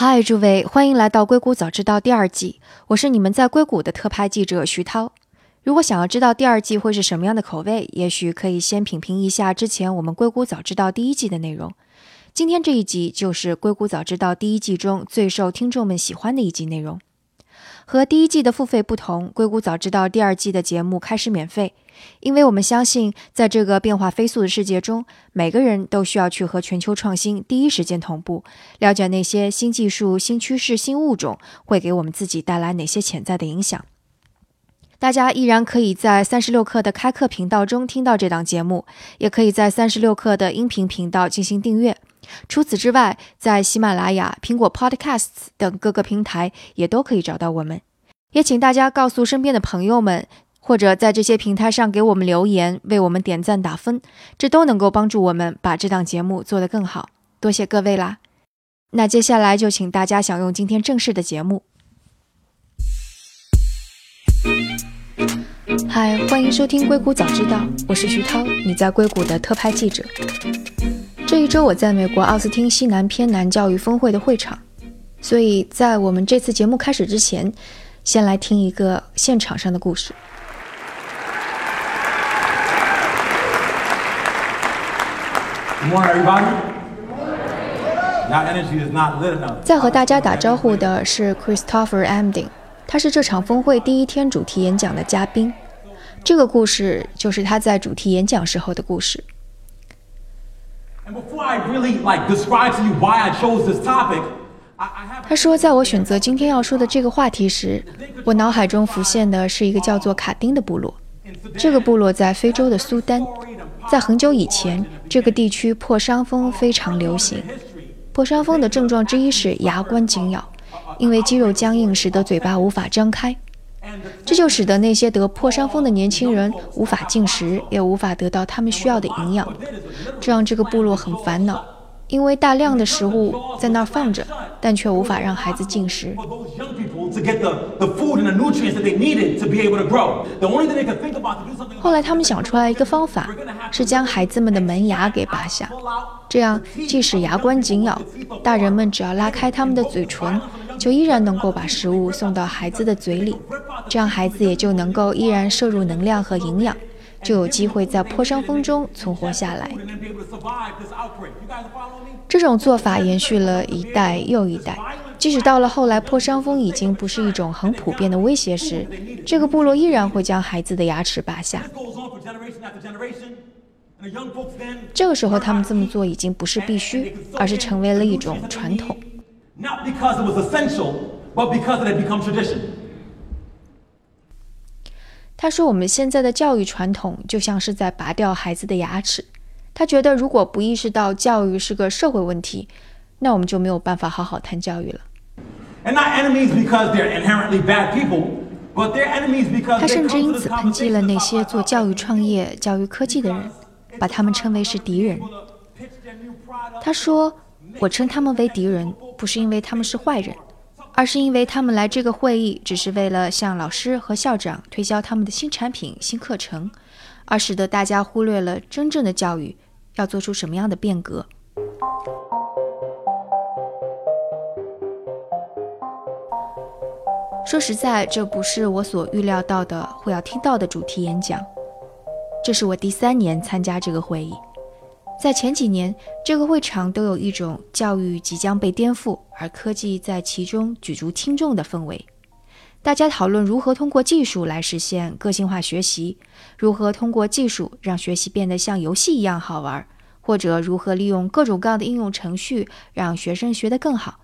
嗨，诸位，欢迎来到《硅谷早知道》第二季，我是你们在硅谷的特派记者徐涛。如果想要知道第二季会是什么样的口味，也许可以先品评一下之前我们《硅谷早知道》第一季的内容。今天这一集就是《硅谷早知道》第一季中最受听众们喜欢的一集内容。和第一季的付费不同，《硅谷早知道》第二季的节目开始免费，因为我们相信，在这个变化飞速的世界中，每个人都需要去和全球创新第一时间同步，了解那些新技术、新趋势、新物种会给我们自己带来哪些潜在的影响。大家依然可以在三十六课的开课频道中听到这档节目，也可以在三十六课的音频频道进行订阅。除此之外，在喜马拉雅、苹果 Podcasts 等各个平台也都可以找到我们。也请大家告诉身边的朋友们，或者在这些平台上给我们留言，为我们点赞打分，这都能够帮助我们把这档节目做得更好。多谢各位啦！那接下来就请大家享用今天正式的节目。嗨，欢迎收听《硅谷早知道》，我是徐涛，你在硅谷的特派记者。这一周我在美国奥斯汀西南偏南教育峰会的会场，所以在我们这次节目开始之前。先来听一个现场上的故事。在和大家打招呼的是 Christopher Amding，他是这场峰会第一天主题演讲的嘉宾。这个故事就是他在主题演讲时候的故事。他说，在我选择今天要说的这个话题时，我脑海中浮现的是一个叫做卡丁的部落。这个部落在非洲的苏丹，在很久以前，这个地区破伤风非常流行。破伤风的症状之一是牙关紧咬，因为肌肉僵硬使得嘴巴无法张开，这就使得那些得破伤风的年轻人无法进食，也无法得到他们需要的营养，这让这个部落很烦恼。因为大量的食物在那儿放着，但却无法让孩子进食。后来他们想出来一个方法，是将孩子们的门牙给拔下，这样即使牙关紧咬，大人们只要拉开他们的嘴唇，就依然能够把食物送到孩子的嘴里，这样孩子也就能够依然摄入能量和营养。就有机会在破伤风中存活下来。这种做法延续了一代又一代，即使到了后来破伤风已经不是一种很普遍的威胁时，这个部落依然会将孩子的牙齿拔下。这个时候，他们这么做已经不是必须，而是成为了一种传统。他说：“我们现在的教育传统就像是在拔掉孩子的牙齿。他觉得，如果不意识到教育是个社会问题，那我们就没有办法好好谈教育了。”他甚至因此抨击了那些做教育创业、教育科技的人，把他们称为是敌人。他说：“我称他们为敌人，不是因为他们是坏人。”而是因为他们来这个会议，只是为了向老师和校长推销他们的新产品、新课程，而使得大家忽略了真正的教育要做出什么样的变革。说实在，这不是我所预料到的会要听到的主题演讲。这是我第三年参加这个会议。在前几年，这个会场都有一种教育即将被颠覆，而科技在其中举足轻重的氛围。大家讨论如何通过技术来实现个性化学习，如何通过技术让学习变得像游戏一样好玩，或者如何利用各种各样的应用程序让学生学得更好。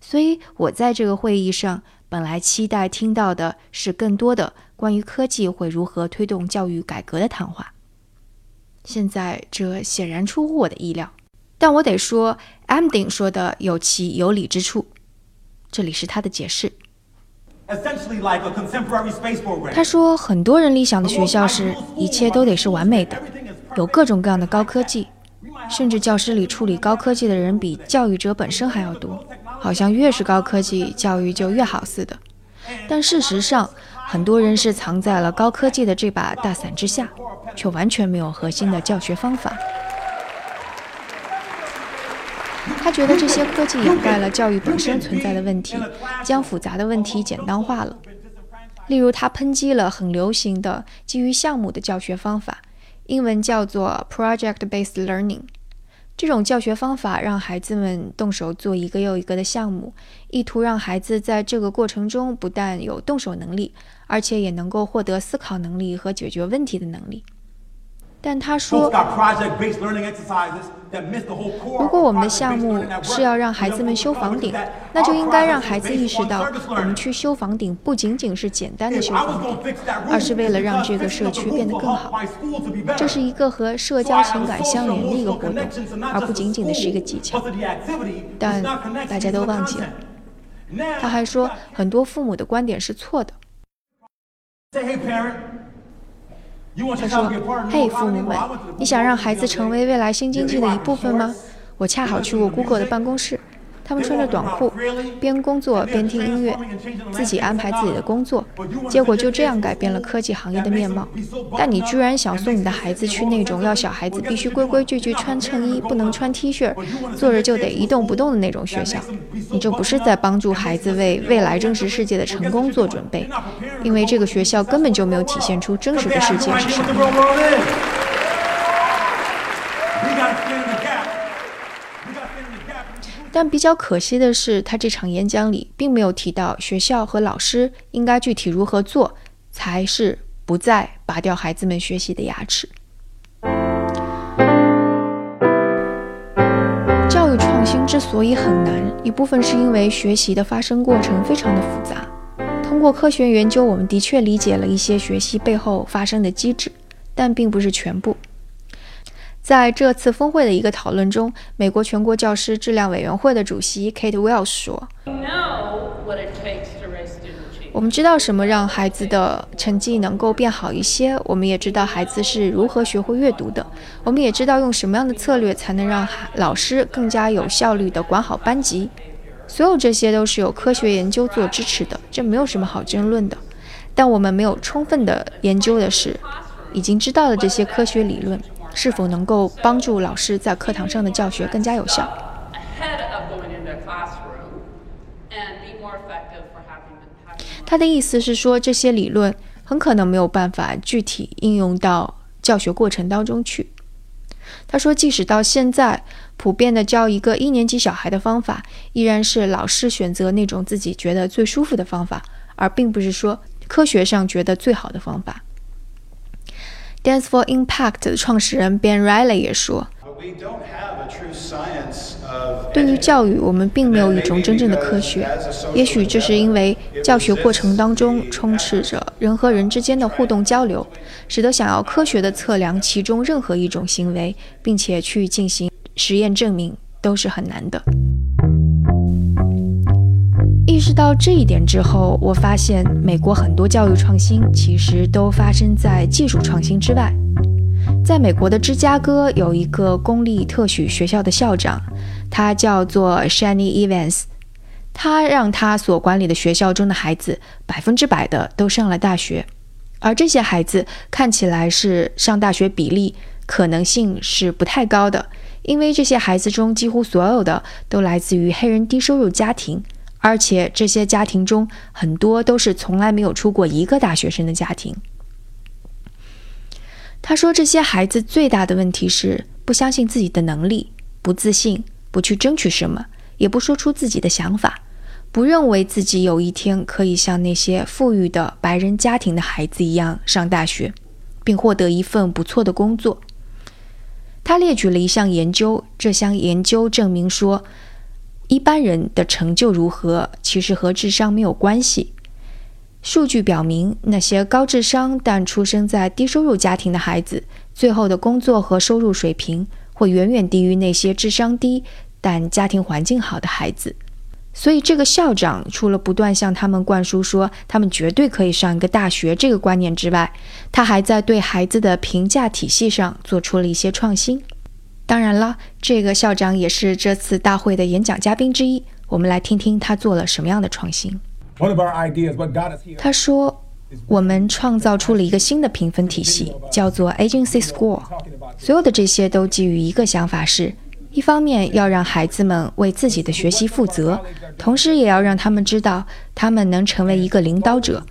所以，我在这个会议上本来期待听到的是更多的关于科技会如何推动教育改革的谈话。现在这显然出乎我的意料，但我得说，Amding 说的有其有理之处。这里是他的解释。他说，很多人理想的学校是一切都得是完美的，有各种各样的高科技，甚至教室里处理高科技的人比教育者本身还要多，好像越是高科技，教育就越好似的。但事实上，很多人是藏在了高科技的这把大伞之下。却完全没有核心的教学方法。他觉得这些科技掩盖了教育本身存在的问题，将复杂的问题简单化了。例如，他抨击了很流行的基于项目的教学方法，英文叫做 project-based learning。这种教学方法让孩子们动手做一个又一个的项目，意图让孩子在这个过程中不但有动手能力，而且也能够获得思考能力和解决问题的能力。但他说，如果我们的项目是要让孩子们修房顶，那就应该让孩子意识到，我们去修房顶不仅仅是简单的修房顶，而是为了让这个社区变得更好。这是一个和社交情感相连的一个活动，而不仅仅的是一个技巧。但大家都忘记了。他还说，很多父母的观点是错的。他说：“嘿，父母们，你想让孩子成为未来新经济的一部分吗？我恰好去过 Google 的办公室。”他们穿着短裤，边工作边听音乐，自己安排自己的工作，结果就这样改变了科技行业的面貌。但你居然想送你的孩子去那种要小孩子必须规规矩矩穿衬衣，不能穿 T 恤，坐着就得一动不动的那种学校？你这不是在帮助孩子为未来真实世界的成功做准备，因为这个学校根本就没有体现出真实的世界是什么。但比较可惜的是，他这场演讲里并没有提到学校和老师应该具体如何做，才是不再拔掉孩子们学习的牙齿。教育创新之所以很难，一部分是因为学习的发生过程非常的复杂。通过科学研究，我们的确理解了一些学习背后发生的机制，但并不是全部。在这次峰会的一个讨论中，美国全国教师质量委员会的主席 Kate Wells 说：“我们知道什么让孩子的成绩能够变好一些，我们也知道孩子是如何学会阅读的，我们也知道用什么样的策略才能让老师更加有效率地管好班级。所有这些都是有科学研究做支持的，这没有什么好争论的。但我们没有充分的研究的是，已经知道的这些科学理论。”是否能够帮助老师在课堂上的教学更加有效？他的意思是说，这些理论很可能没有办法具体应用到教学过程当中去。他说，即使到现在，普遍的教一个一年级小孩的方法，依然是老师选择那种自己觉得最舒服的方法，而并不是说科学上觉得最好的方法。Dance for Impact 的创始人 Ben Riley 也说：“对于教育，我们并没有一种真正的科学。也许这是因为教学过程当中充斥着人和人之间的互动交流，使得想要科学的测量其中任何一种行为，并且去进行实验证明，都是很难的。”意识到这一点之后，我发现美国很多教育创新其实都发生在技术创新之外。在美国的芝加哥有一个公立特许学校的校长，他叫做 Shani Evans，他让他所管理的学校中的孩子百分之百的都上了大学，而这些孩子看起来是上大学比例可能性是不太高的，因为这些孩子中几乎所有的都来自于黑人低收入家庭。而且这些家庭中很多都是从来没有出过一个大学生的家庭。他说，这些孩子最大的问题是不相信自己的能力，不自信，不去争取什么，也不说出自己的想法，不认为自己有一天可以像那些富裕的白人家庭的孩子一样上大学，并获得一份不错的工作。他列举了一项研究，这项研究证明说。一般人的成就如何，其实和智商没有关系。数据表明，那些高智商但出生在低收入家庭的孩子，最后的工作和收入水平会远远低于那些智商低但家庭环境好的孩子。所以，这个校长除了不断向他们灌输说他们绝对可以上一个大学这个观念之外，他还在对孩子的评价体系上做出了一些创新。当然了，这个校长也是这次大会的演讲嘉宾之一。我们来听听他做了什么样的创新。他说：“我们创造出了一个新的评分体系，叫做 Agency Score。所有的这些都基于一个想法：是一方面要让孩子们为自己的学习负责，同时也要让他们知道他们能成为一个领导者。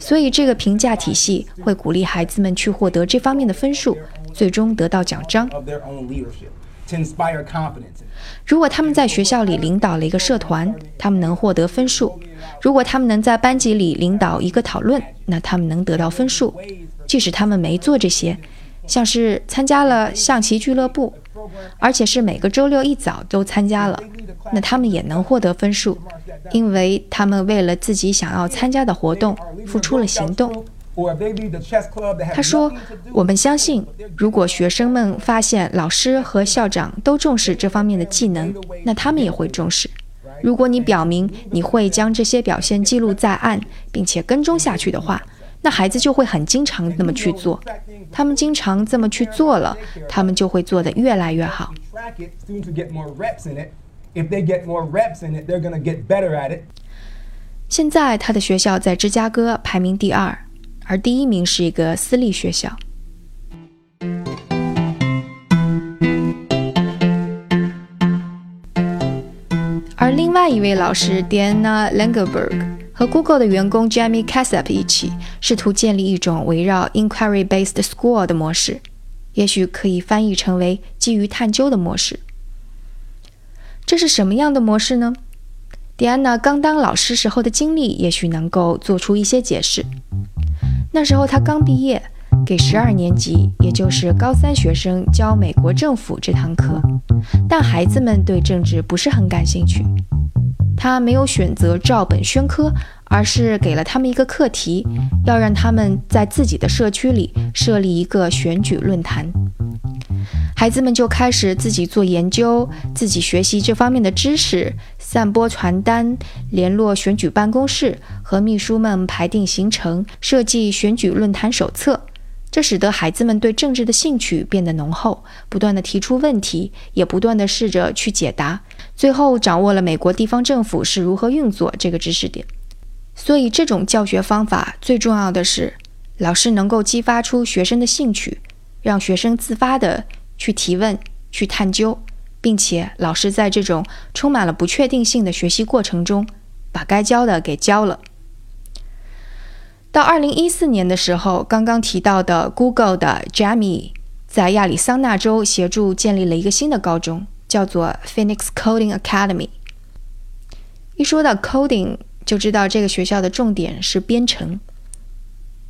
所以，这个评价体系会鼓励孩子们去获得这方面的分数，最终得到奖章。如果他们在学校里领导了一个社团，他们能获得分数；如果他们能在班级里领导一个讨论，那他们能得到分数。即使他们没做这些，像是参加了象棋俱乐部。而且是每个周六一早都参加了，那他们也能获得分数，因为他们为了自己想要参加的活动付出了行动。他说：“我们相信，如果学生们发现老师和校长都重视这方面的技能，那他们也会重视。如果你表明你会将这些表现记录在案，并且跟踪下去的话。”那孩子就会很经常那么去做，他们经常这么去做了，他们就会做得越来越好。现在他的学校在芝加哥排名第二，而第一名是一个私立学校。而另外一位老师 Diana Langerberg。和 Google 的员工 Jamie Casap 一起，试图建立一种围绕 Inquiry-based School 的模式，也许可以翻译成为基于探究的模式。这是什么样的模式呢迪安娜刚当老师时候的经历，也许能够做出一些解释。那时候她刚毕业，给十二年级，也就是高三学生教美国政府这堂课，但孩子们对政治不是很感兴趣。她没有选择照本宣科，而是给了他们一个课题，要让他们在自己的社区里设立一个选举论坛。孩子们就开始自己做研究，自己学习这方面的知识，散播传单，联络选举办公室，和秘书们排定行程，设计选举论坛手册。这使得孩子们对政治的兴趣变得浓厚，不断地提出问题，也不断地试着去解答，最后掌握了美国地方政府是如何运作这个知识点。所以，这种教学方法最重要的是，老师能够激发出学生的兴趣，让学生自发地去提问、去探究，并且老师在这种充满了不确定性的学习过程中，把该教的给教了。到二零一四年的时候，刚刚提到的 Google 的 Jamie 在亚利桑那州协助建立了一个新的高中，叫做 Phoenix Coding Academy。一说到 coding，就知道这个学校的重点是编程。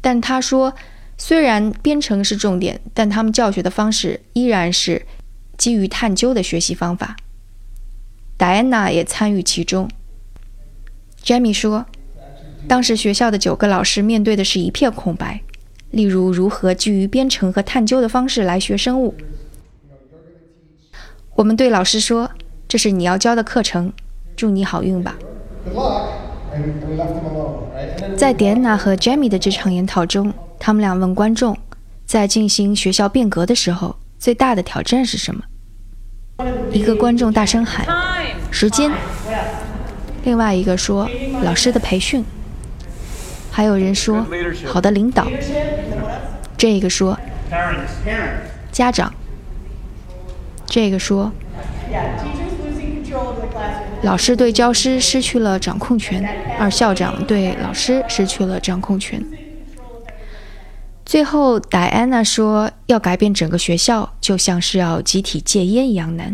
但他说，虽然编程是重点，但他们教学的方式依然是基于探究的学习方法。Diana 也参与其中。Jamie 说。当时学校的九个老师面对的是一片空白，例如如何基于编程和探究的方式来学生物。我们对老师说：“这是你要教的课程，祝你好运吧。”在迪安娜和 Jamie 的这场研讨中，他们俩问观众：在进行学校变革的时候，最大的挑战是什么？一个观众大声喊：“时间。”另外一个说：“老师的培训。”还有人说好的领导，这个说家长，这个说老师对教师失去了掌控权，而校长对老师失去了掌控权。最后，戴安娜说要改变整个学校，就像是要集体戒烟一样难。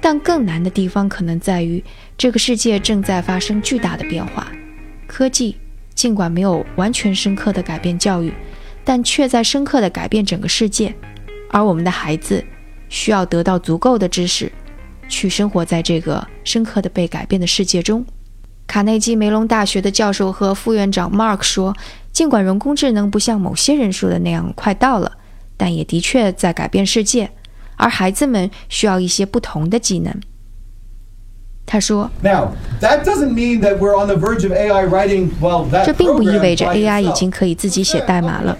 但更难的地方可能在于，这个世界正在发生巨大的变化，科技。尽管没有完全深刻的改变教育，但却在深刻的改变整个世界。而我们的孩子需要得到足够的知识，去生活在这个深刻的被改变的世界中。卡内基梅隆大学的教授和副院长 Mark 说：“尽管人工智能不像某些人说的那样快到了，但也的确在改变世界。而孩子们需要一些不同的技能。”他说：“Now that doesn't mean that we're on the verge of AI writing well.：“ 这并不意味着 AI 已经可以自己写代码了。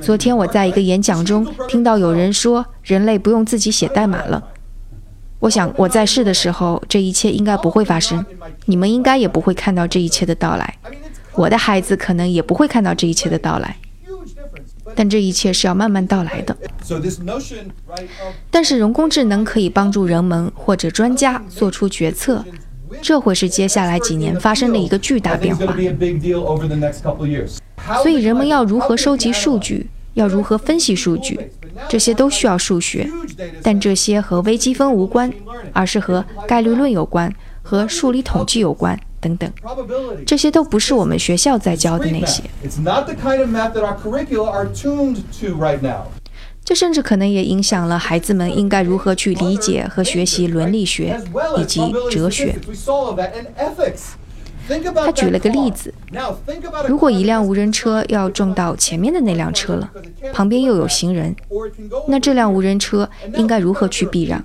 昨天我在一个演讲中听到有人说，人类不用自己写代码了。我想我在世的时候，这一切应该不会发生，你们应该也不会看到这一切的到来。我的孩子可能也不会看到这一切的到来。但这一切是要慢慢到来的。但是人工智能可以帮助人们或者专家做出决策，这会是接下来几年发生的一个巨大变化。所以人们要如何收集数据，要如何分析数据，这些都需要数学。但这些和微积分无关，而是和概率论有关，和数理统计有关。等等，这些都不是我们学校在教的那些。这甚至可能也影响了孩子们应该如何去理解和学习伦理学以及哲学。他举了个例子：如果一辆无人车要撞到前面的那辆车了，旁边又有行人，那这辆无人车应该如何去避让？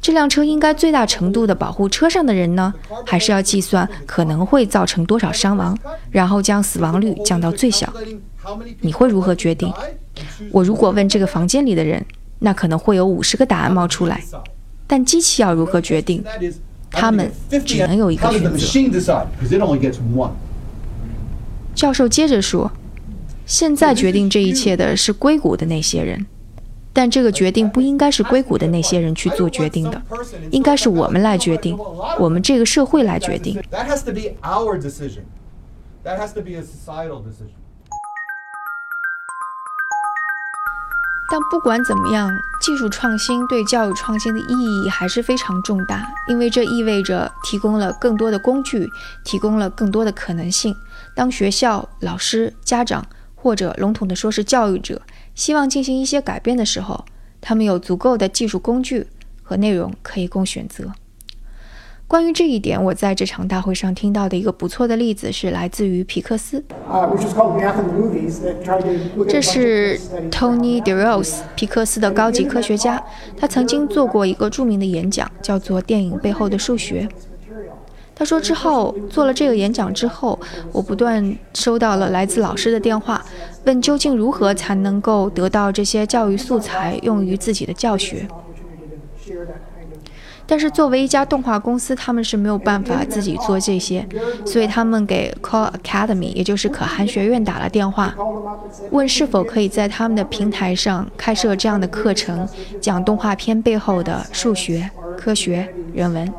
这辆车应该最大程度地保护车上的人呢，还是要计算可能会造成多少伤亡，然后将死亡率降到最小？你会如何决定？我如果问这个房间里的人，那可能会有五十个答案冒出来，但机器要如何决定？他们只能有一个选择。教授接着说：“现在决定这一切的是硅谷的那些人。”但这个决定不应该是硅谷的那些人去做决定的，应该是我们来决定，我们这个社会来决定。但不管怎么样，技术创新对教育创新的意义还是非常重大，因为这意味着提供了更多的工具，提供了更多的可能性。当学校、老师、家长，或者笼统的说是教育者。希望进行一些改变的时候，他们有足够的技术工具和内容可以供选择。关于这一点，我在这场大会上听到的一个不错的例子是来自于皮克斯。这是 Tony DeRose，皮克斯的高级科学家，他曾经做过一个著名的演讲，叫做《电影背后的数学》。他说：“之后做了这个演讲之后，我不断收到了来自老师的电话，问究竟如何才能够得到这些教育素材用于自己的教学。但是作为一家动画公司，他们是没有办法自己做这些，所以他们给 Call Academy，也就是可汗学院打了电话，问是否可以在他们的平台上开设这样的课程，讲动画片背后的数学、科学、人文。”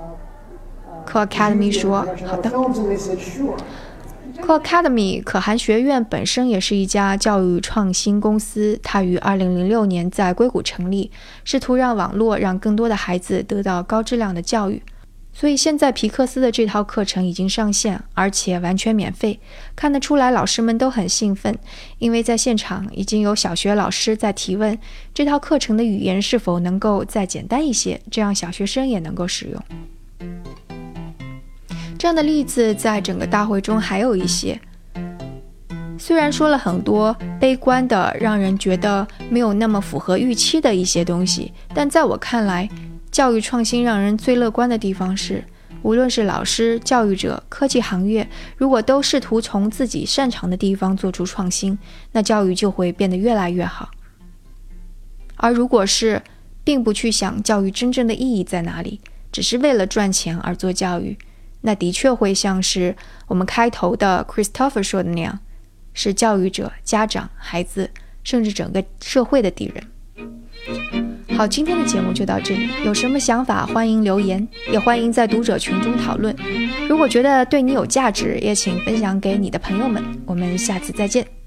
Call Academy 说：“好的。Co Academy 可汗学院本身也是一家教育创新公司，它于2006年在硅谷成立，试图让网络让更多的孩子得到高质量的教育。所以现在皮克斯的这套课程已经上线，而且完全免费。看得出来，老师们都很兴奋，因为在现场已经有小学老师在提问：这套课程的语言是否能够再简单一些，这样小学生也能够使用。”这样的例子在整个大会中还有一些。虽然说了很多悲观的、让人觉得没有那么符合预期的一些东西，但在我看来，教育创新让人最乐观的地方是，无论是老师、教育者、科技行业，如果都试图从自己擅长的地方做出创新，那教育就会变得越来越好。而如果是并不去想教育真正的意义在哪里，只是为了赚钱而做教育，那的确会像是我们开头的 Christopher 说的那样，是教育者、家长、孩子，甚至整个社会的敌人。好，今天的节目就到这里，有什么想法欢迎留言，也欢迎在读者群中讨论。如果觉得对你有价值，也请分享给你的朋友们。我们下次再见。